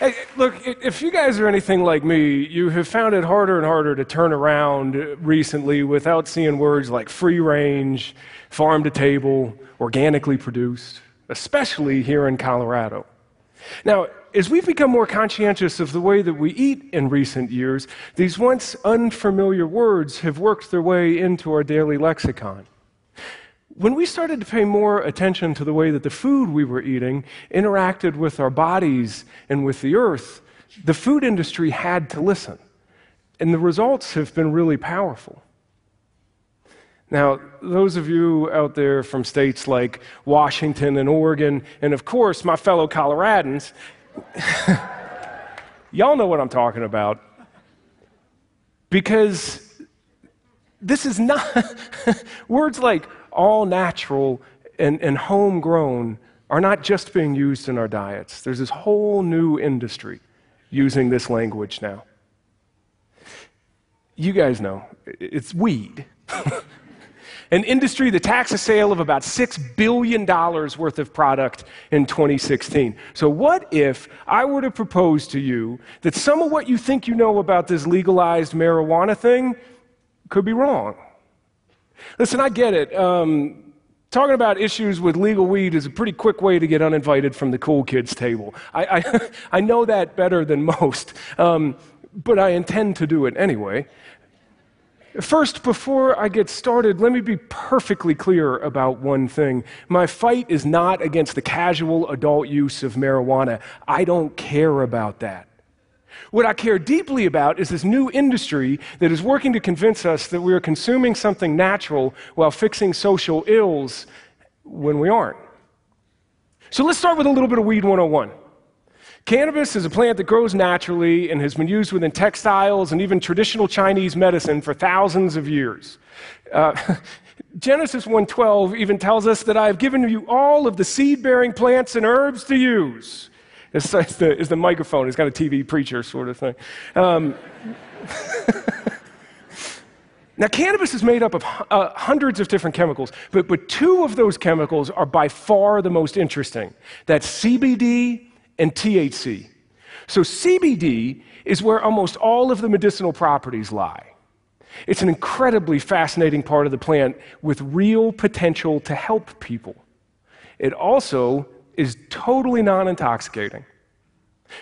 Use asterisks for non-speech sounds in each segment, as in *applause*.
Hey, look, if you guys are anything like me, you have found it harder and harder to turn around recently without seeing words like free range, farm to table, organically produced, especially here in Colorado. Now, as we've become more conscientious of the way that we eat in recent years, these once unfamiliar words have worked their way into our daily lexicon. When we started to pay more attention to the way that the food we were eating interacted with our bodies and with the earth, the food industry had to listen. And the results have been really powerful. Now, those of you out there from states like Washington and Oregon, and of course my fellow Coloradans, *laughs* y'all know what I'm talking about. Because this is not, *laughs* words like all natural and, and homegrown are not just being used in our diets. There's this whole new industry using this language now. You guys know, it's weed. *laughs* An industry that taxed a sale of about $6 billion worth of product in 2016. So, what if I were to propose to you that some of what you think you know about this legalized marijuana thing could be wrong? Listen, I get it. Um, talking about issues with legal weed is a pretty quick way to get uninvited from the cool kids table. I, I, *laughs* I know that better than most, um, but I intend to do it anyway. First, before I get started, let me be perfectly clear about one thing. My fight is not against the casual adult use of marijuana. I don't care about that. What I care deeply about is this new industry that is working to convince us that we are consuming something natural while fixing social ills when we aren't. So let's start with a little bit of Weed 101. Cannabis is a plant that grows naturally and has been used within textiles and even traditional Chinese medicine for thousands of years. Uh, *laughs* Genesis 1:12 even tells us that I have given you all of the seed-bearing plants and herbs to use. It's, the, it's the microphone. It's got a TV preacher sort of thing. Um, *laughs* now, cannabis is made up of uh, hundreds of different chemicals, but, but two of those chemicals are by far the most interesting. That's CBD and THC. So, CBD is where almost all of the medicinal properties lie. It's an incredibly fascinating part of the plant with real potential to help people. It also is totally non intoxicating.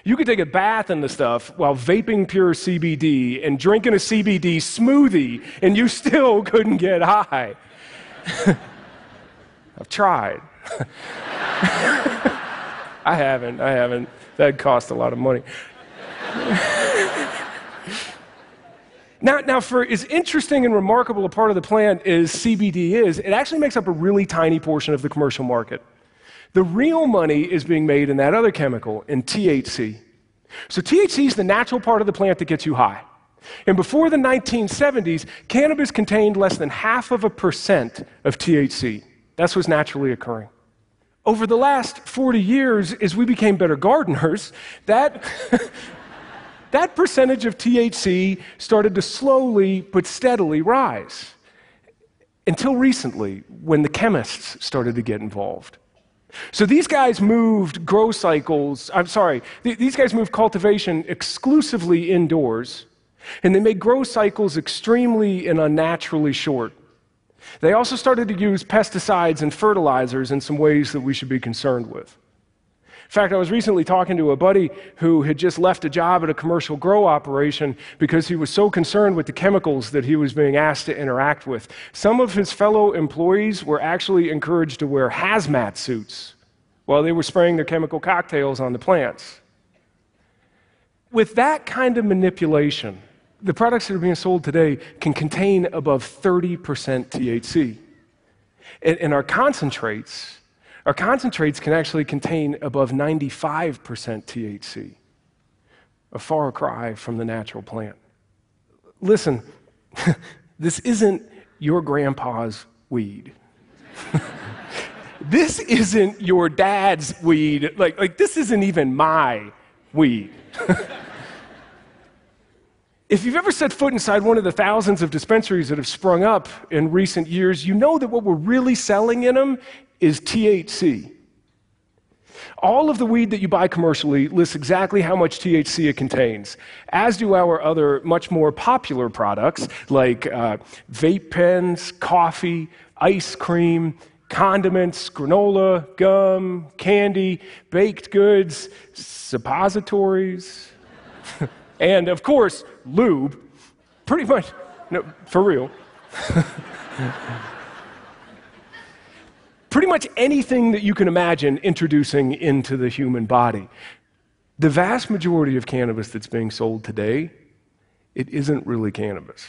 You could take a bath in the stuff while vaping pure CBD and drinking a CBD smoothie, and you still *laughs* couldn't get high. *laughs* I've tried. *laughs* I haven't. I haven't. That'd cost a lot of money. now, now, for as interesting and remarkable a part of the plant as CBD is, it actually makes up a really tiny portion of the commercial market. The real money is being made in that other chemical, in THC. So, THC is the natural part of the plant that gets you high. And before the 1970s, cannabis contained less than half of a percent of THC. That's what's naturally occurring. Over the last 40 years, as we became better gardeners, that, *laughs* that percentage of THC started to slowly but steadily rise. Until recently, when the chemists started to get involved. So these guys moved grow cycles, I'm sorry, th- these guys moved cultivation exclusively indoors, and they made grow cycles extremely and unnaturally short. They also started to use pesticides and fertilizers in some ways that we should be concerned with. In fact, I was recently talking to a buddy who had just left a job at a commercial grow operation because he was so concerned with the chemicals that he was being asked to interact with. Some of his fellow employees were actually encouraged to wear hazmat suits while they were spraying their chemical cocktails on the plants. With that kind of manipulation, the products that are being sold today can contain above 30% THC. And, our concentrates our concentrates can actually contain above 95% THC, a far cry from the natural plant. Listen, *laughs* this isn't your grandpa's weed. *laughs* this isn't your dad's weed. Like, like this isn't even my weed. *laughs* If you've ever set foot inside one of the thousands of dispensaries that have sprung up in recent years, you know that what we're really selling in them is THC. All of the weed that you buy commercially lists exactly how much THC it contains, as do our other much more popular products like uh, vape pens, coffee, ice cream, condiments, granola, gum, candy, baked goods, suppositories, *laughs* and of course, lube. Pretty much, no, for real. *laughs* pretty much anything that you can imagine introducing into the human body. The vast majority of cannabis that's being sold today, it isn't really cannabis.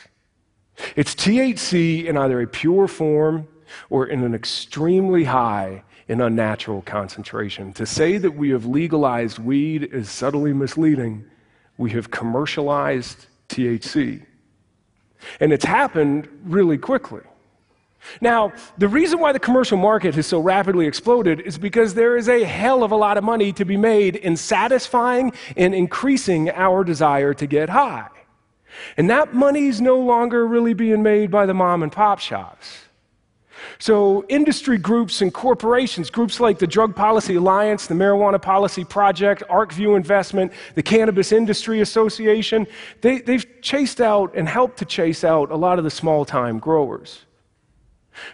It's THC in either a pure form or in an extremely high and unnatural concentration. To say that we have legalized weed is subtly misleading. We have commercialized THC. And it's happened really quickly. Now, the reason why the commercial market has so rapidly exploded is because there is a hell of a lot of money to be made in satisfying and increasing our desire to get high. And that money is no longer really being made by the mom and pop shops. So, industry groups and corporations, groups like the Drug Policy Alliance, the Marijuana Policy Project, ArcView Investment, the Cannabis Industry Association, they, they've chased out and helped to chase out a lot of the small time growers.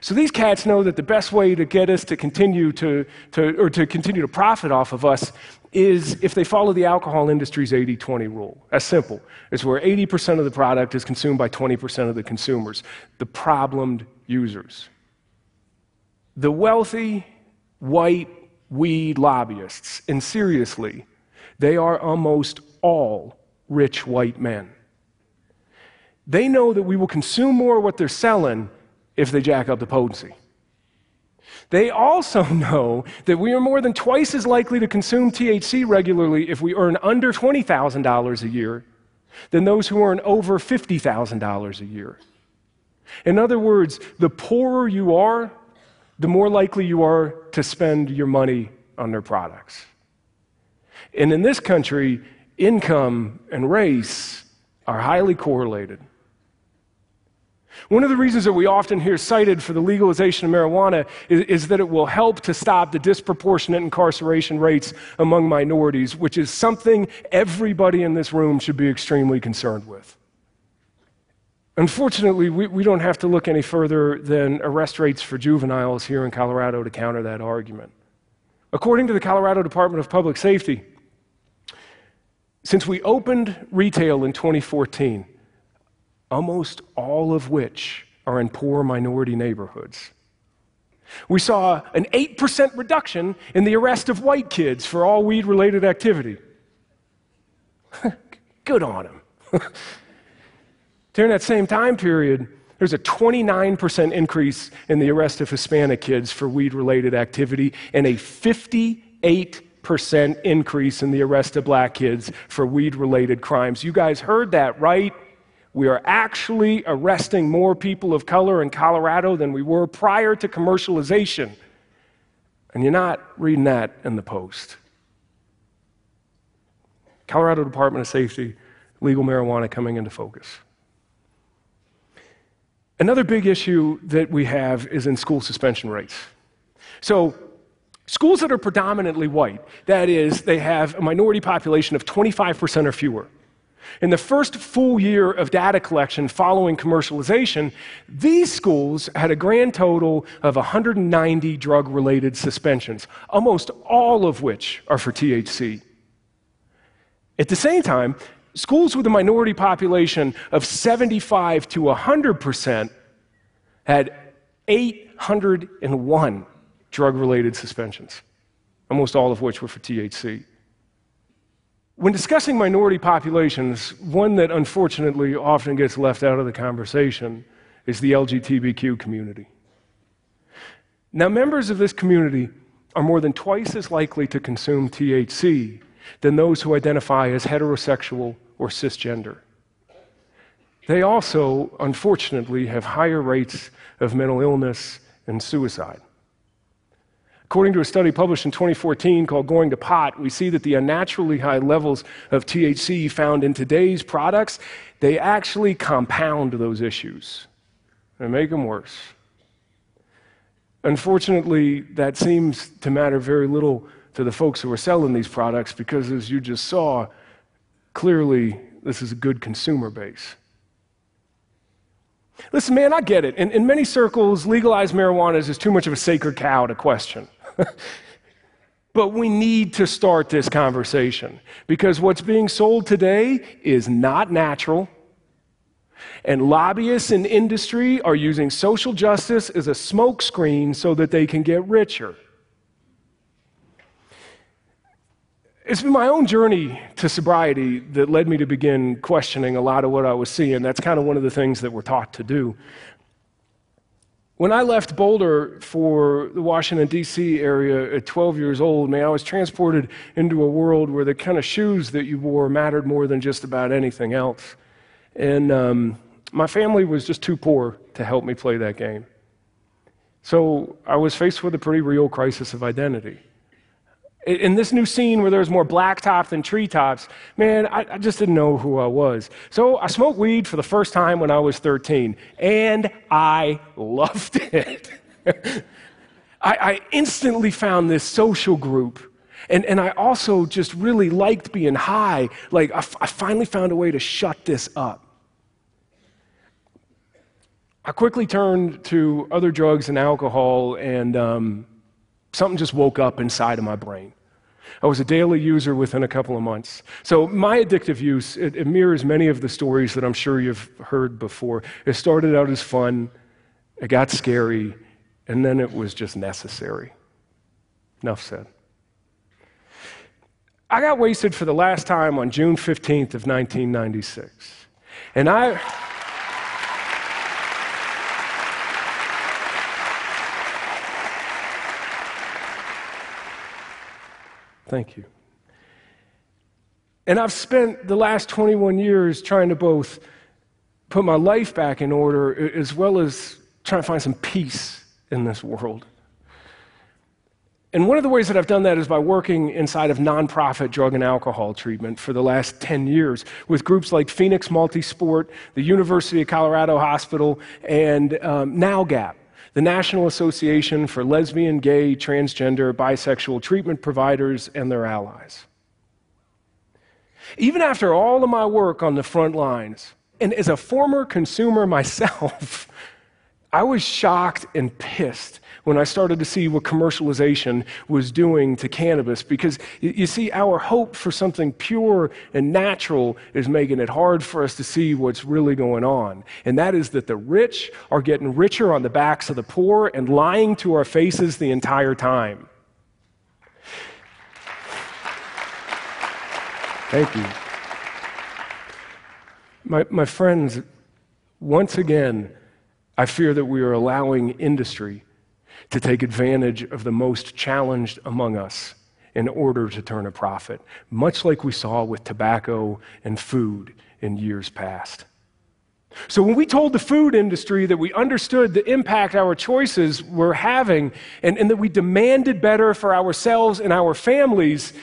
So these cats know that the best way to get us to continue to, to, or to continue to profit off of us is if they follow the alcohol industry's 80-20 rule. As simple. It's where 80% of the product is consumed by 20% of the consumers, the problemed users. The wealthy, white weed lobbyists, and seriously, they are almost all rich white men. They know that we will consume more of what they're selling if they jack up the potency. They also *laughs* know that we are more than twice as likely to consume THC regularly if we earn under $20,000 a year than those who earn over $50,000 a year. In other words, the poorer you are, the more likely you are to spend your money on their products. And in this country, income and race are highly correlated. One of the reasons that we often hear cited for the legalization of marijuana is, is, that it will help to stop the disproportionate incarceration rates among minorities, which is something everybody in this room should be extremely concerned with. Unfortunately, we, we don't have to look any further than arrest rates for juveniles here in Colorado to counter that argument. According to the Colorado Department of Public Safety, since we opened retail in 2014, almost all of which are in poor minority neighborhoods. We saw an 8% reduction in the arrest of white kids for all weed related activity. *laughs* Good on them. *laughs* During that same time period, there's a 29% increase in the arrest of Hispanic kids for weed related activity and a 58% increase in the arrest of black kids for weed related crimes. You guys heard that, right? We are actually arresting more people of color in Colorado than we were prior to commercialization. And you're not reading that in the Post. Colorado Department of Safety, legal marijuana coming into focus. Another big issue that we have is in school suspension rates. So, schools that are predominantly white, that is, they have a minority population of 25% or fewer, in the first full year of data collection following commercialization, these schools had a grand total of 190 drug related suspensions, almost all of which are for THC. At the same time, schools with a minority population of 75 to 100% had 801 drug related suspensions, almost all of which were for THC. When discussing minority populations, one that unfortunately often gets left out of the conversation is the LGBTQ community. Now, members of this community are more than twice as likely to consume THC than those who identify as heterosexual or cisgender. They also, unfortunately, have higher rates of mental illness and suicide. According to a study published in 2014 called Going to Pot, we see that the unnaturally high levels of THC found in today's products, they actually compound those issues and make them worse. Unfortunately, that seems to matter very little to the folks who are selling these products because, as you just saw, clearly this is a good consumer base. Listen, man, I get it. In, in many circles, legalized marijuana is just too much of a sacred cow to question. *laughs* but we need to start this conversation because what's being sold today is not natural. And lobbyists in industry are using social justice as a smokescreen so that they can get richer. It's been my own journey to sobriety that led me to begin questioning a lot of what I was seeing. That's kind of one of the things that we're taught to do. When I left Boulder for the Washington, D.C. area at 12 years old, man, I was transported into a world where the kind of shoes that you wore mattered more than just about anything else. And um, my family was just too poor to help me play that game. So I was faced with a pretty real crisis of identity in this new scene where there's more blacktop than treetops, man, I, I, just didn't know who I was. So I smoked weed for the first time when I was 13, and I loved *laughs* it. I, I, instantly found this social group. And, and I also just really liked being high. Like, I, finally found a way to shut this up. I quickly turned to other drugs and alcohol, and um, something just woke up inside of my brain. I was a daily user within a couple of months. So my addictive use, it, it, mirrors many of the stories that I'm sure you've heard before. It started out as fun, it got scary, and then it was just necessary. Enough said. I got wasted for the last time on June 15th of 1996. And I... Thank you. And I've spent the last 21 years trying to both put my life back in order as well as trying to find some peace in this world. And one of the ways that I've done that is by working inside of nonprofit drug and alcohol treatment for the last 10 years with groups like Phoenix Multisport, the University of Colorado Hospital, and um, NALGAP, the National Association for Lesbian, Gay, Transgender, Bisexual Treatment Providers, and their allies. Even after all of my work on the front lines, and as a former consumer *laughs* myself, I was shocked and pissed when I started to see what commercialization was doing to cannabis because you see, our hope for something pure and natural is making it hard for us to see what's really going on. And that is that the rich are getting richer on the backs of the poor and lying to our faces the entire time. Thank you. My, my friends, once again, I fear that we are allowing industry to take advantage of the most challenged among us in order to turn a profit, much like we saw with tobacco and food in years past. So, when we told the food industry that we understood the impact our choices were having and, and that we demanded better for ourselves and our families,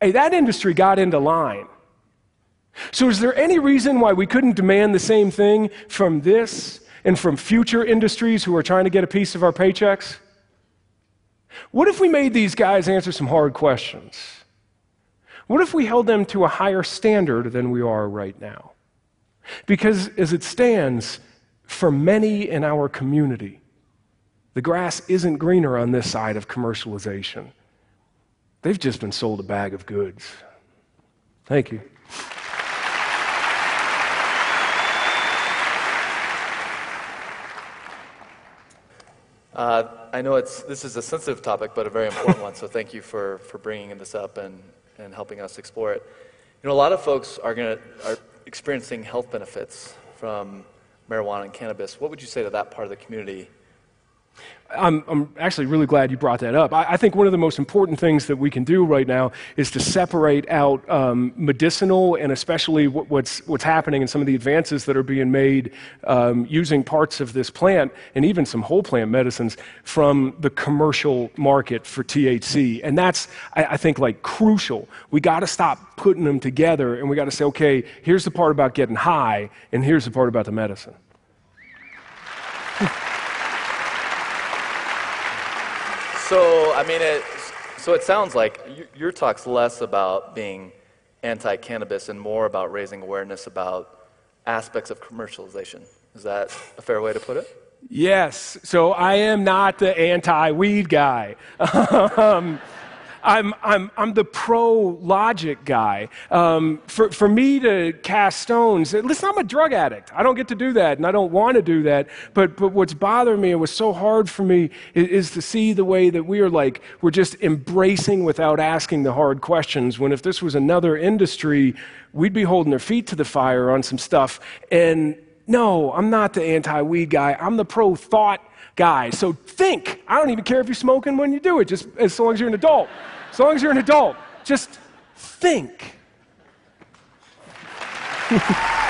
hey, that industry got into line. So, is there any reason why we couldn't demand the same thing from this and from future industries who are trying to get a piece of our paychecks? What if we made these guys answer some hard questions? What if we held them to a higher standard than we are right now? Because as it stands, for many in our community, the grass isn't greener on this side of commercialization. They've just been sold a bag of goods. Thank you. Uh, I know it's, this is a sensitive topic, but a very important one, so thank you for, for bringing this up and, and helping us explore it. You know, a lot of folks are, gonna, are experiencing health benefits from marijuana and cannabis. What would you say to that part of the community I'm, I'm, actually really glad you brought that up. I, I, think one of the most important things that we can do right now is to separate out um, medicinal and especially what, what's, what's happening and some of the advances that are being made um, using parts of this plant and even some whole plant medicines from the commercial market for THC. And that's, I, I think, like crucial. We got to stop putting them together and we got to say, okay, here's the part about getting high and here's the part about the medicine. *laughs* So, I mean, it, So it sounds like your talk's less about being anti cannabis and more about raising awareness about aspects of commercialization. Is that a fair way to put it? Yes. So I am not the anti weed guy. *laughs* um, I'm, I'm, I'm the pro logic guy. Um, for, for me to cast stones, listen, I'm a drug addict. I don't get to do that, and I don't want to do that. But, but what's bothering me and what's so hard for me is, is to see the way that we are like, we're just embracing without asking the hard questions. When if this was another industry, we'd be holding their feet to the fire on some stuff. And no, I'm not the anti weed guy. I'm the pro thought guy. So think. I don't even care if you're smoking when you do it, just as long as you're an adult. As long as you're an adult, just think. *laughs*